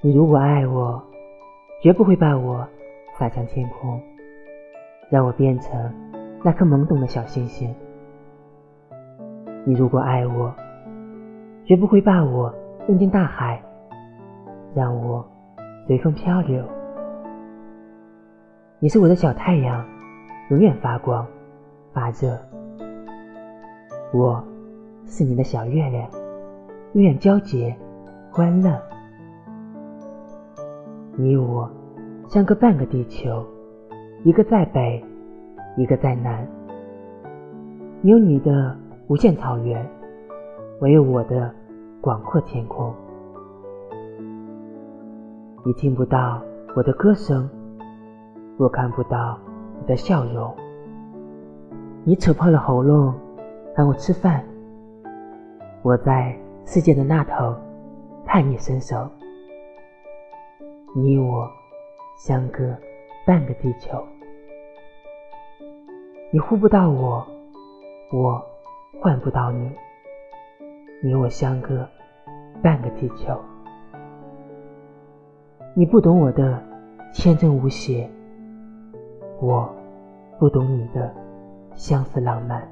你如果爱我，绝不会把我洒向天空，让我变成那颗懵懂的小星星。你如果爱我，绝不会把我扔进大海，让我随风漂流。你是我的小太阳，永远发光发热。我是你的小月亮，永远皎洁欢乐。你我相隔半个地球，一个在北，一个在南。你有你的无限草原，我有我的广阔天空。你听不到我的歌声。我看不到你的笑容，你扯破了喉咙喊我吃饭，我在世界的那头盼你伸手。你我相隔半个地球，你呼不到我，我唤不到你。你我相隔半个地球，你不懂我的天真无邪。我不懂你的相思浪漫。